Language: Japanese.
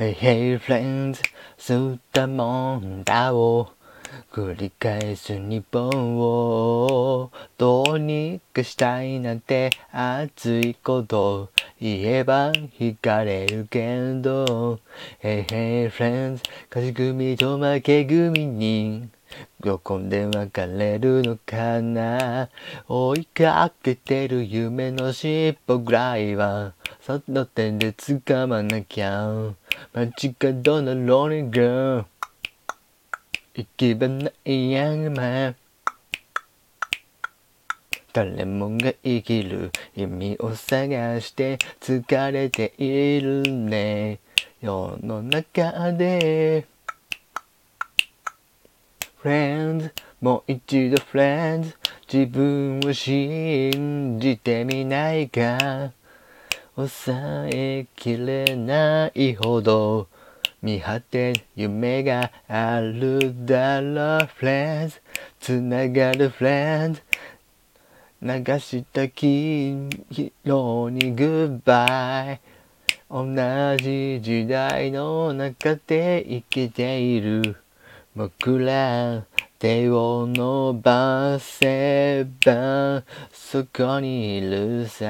Hey hey friends. 吸ったもんだを。繰り返す日本を。どうにかしたいなんて熱いこと。言えば惹かれるけど。Hey hey friends. 勝ち組と負け組に。どこで別れるのかな。追いかけてる夢の尻尾ぐらいは。その手で掴まなきゃ。街角のローリング。行き場ない山誰もが生きる意味を探して疲れているね。世の中で。Friends もう一度 Friends 自分を信じてみないか。抑えきれないほど見果て夢があるだろう Friends つながる Friends 流した黄色に Goodbye 同じ時代の中で生きている。僕ら手を伸ばせばそこにいるさ。